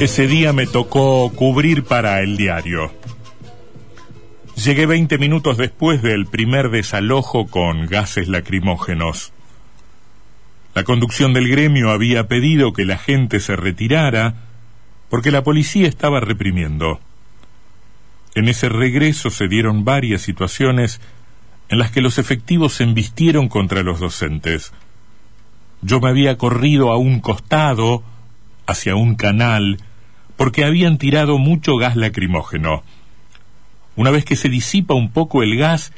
Ese día me tocó cubrir para el diario. Llegué 20 minutos después del primer desalojo con gases lacrimógenos. La conducción del gremio había pedido que la gente se retirara porque la policía estaba reprimiendo. En ese regreso se dieron varias situaciones en las que los efectivos se embistieron contra los docentes. Yo me había corrido a un costado, hacia un canal, porque habían tirado mucho gas lacrimógeno. Una vez que se disipa un poco el gas,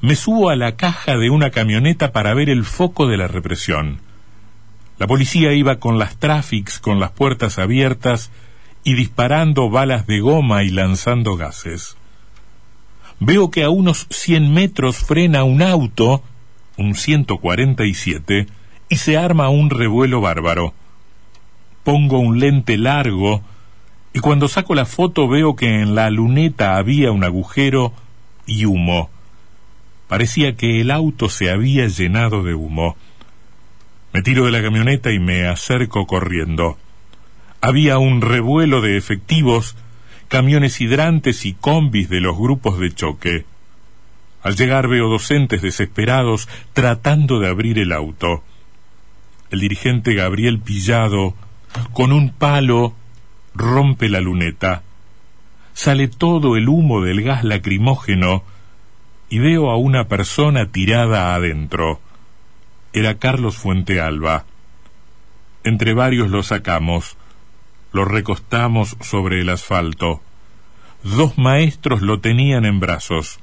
me subo a la caja de una camioneta para ver el foco de la represión. La policía iba con las tráfics con las puertas abiertas y disparando balas de goma y lanzando gases. Veo que a unos cien metros frena un auto, un 147, y se arma un revuelo bárbaro. Pongo un lente largo y cuando saco la foto veo que en la luneta había un agujero y humo. Parecía que el auto se había llenado de humo. Me tiro de la camioneta y me acerco corriendo. Había un revuelo de efectivos, camiones hidrantes y combis de los grupos de choque. Al llegar veo docentes desesperados tratando de abrir el auto. El dirigente Gabriel Pillado, con un palo, rompe la luneta, sale todo el humo del gas lacrimógeno y veo a una persona tirada adentro. Era Carlos Fuentealba. Entre varios lo sacamos, lo recostamos sobre el asfalto. Dos maestros lo tenían en brazos.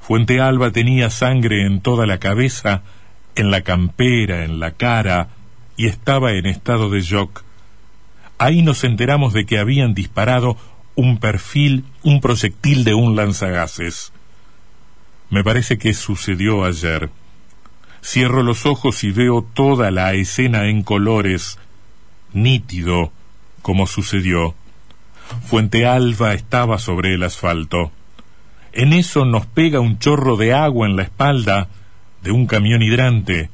Fuentealba tenía sangre en toda la cabeza, en la campera, en la cara, y estaba en estado de shock Ahí nos enteramos de que habían disparado un perfil, un proyectil de un lanzagases. Me parece que sucedió ayer. Cierro los ojos y veo toda la escena en colores, nítido, como sucedió. Fuente Alba estaba sobre el asfalto. En eso nos pega un chorro de agua en la espalda de un camión hidrante,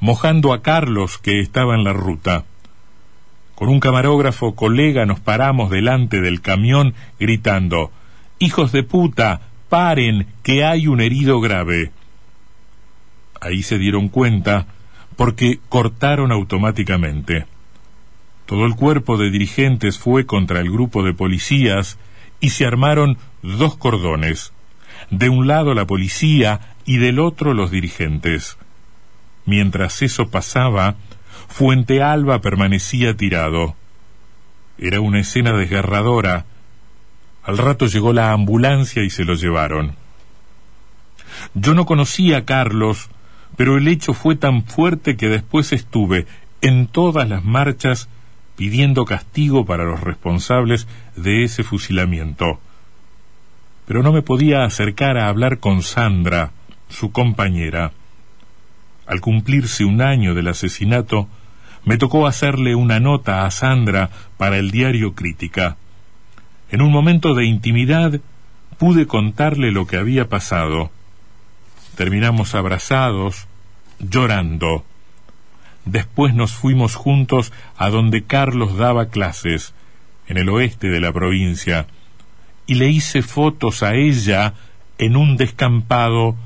mojando a Carlos que estaba en la ruta. Con un camarógrafo colega nos paramos delante del camión gritando Hijos de puta, paren, que hay un herido grave. Ahí se dieron cuenta porque cortaron automáticamente. Todo el cuerpo de dirigentes fue contra el grupo de policías y se armaron dos cordones. De un lado la policía y del otro los dirigentes. Mientras eso pasaba, Fuente Alba permanecía tirado. Era una escena desgarradora. Al rato llegó la ambulancia y se lo llevaron. Yo no conocía a Carlos, pero el hecho fue tan fuerte que después estuve en todas las marchas pidiendo castigo para los responsables de ese fusilamiento. Pero no me podía acercar a hablar con Sandra, su compañera. Al cumplirse un año del asesinato, me tocó hacerle una nota a Sandra para el diario Crítica. En un momento de intimidad pude contarle lo que había pasado. Terminamos abrazados, llorando. Después nos fuimos juntos a donde Carlos daba clases, en el oeste de la provincia, y le hice fotos a ella en un descampado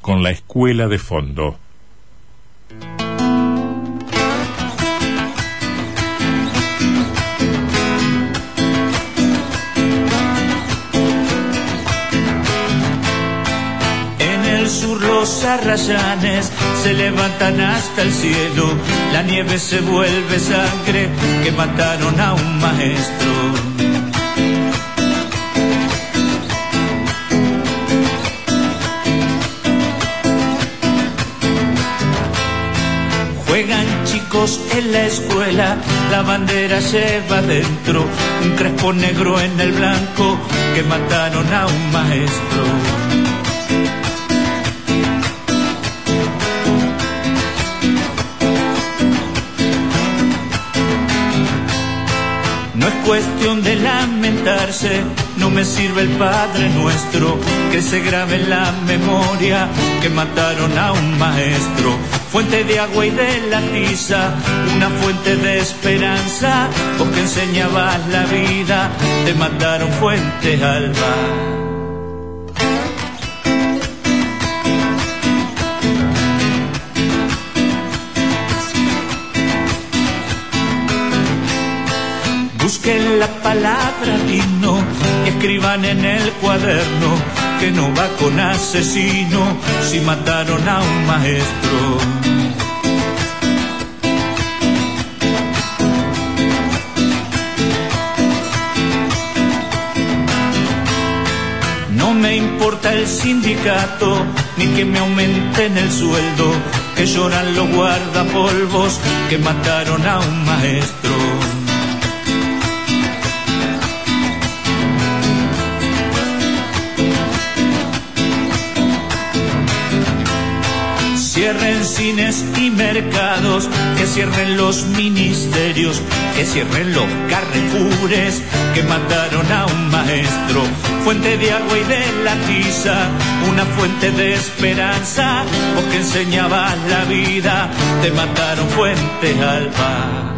con la escuela de fondo. Los arrayanes se levantan hasta el cielo, la nieve se vuelve sangre que mataron a un maestro. Juegan chicos en la escuela, la bandera lleva dentro un crespo negro en el blanco que mataron a un maestro. Cuestión de lamentarse, no me sirve el Padre nuestro, que se grabe en la memoria que mataron a un maestro. Fuente de agua y de la tiza, una fuente de esperanza, porque enseñabas la vida, te mataron fuente alba. Busquen la palabra digno escriban en el cuaderno que no va con asesino si mataron a un maestro. No me importa el sindicato ni que me aumenten el sueldo, que lloran los guardapolvos que mataron a un maestro. Cierren cines y mercados, que cierren los ministerios, que cierren los carrefoures que mataron a un maestro. Fuente de agua y de la tiza, una fuente de esperanza, vos que enseñabas la vida, te mataron fuente alba.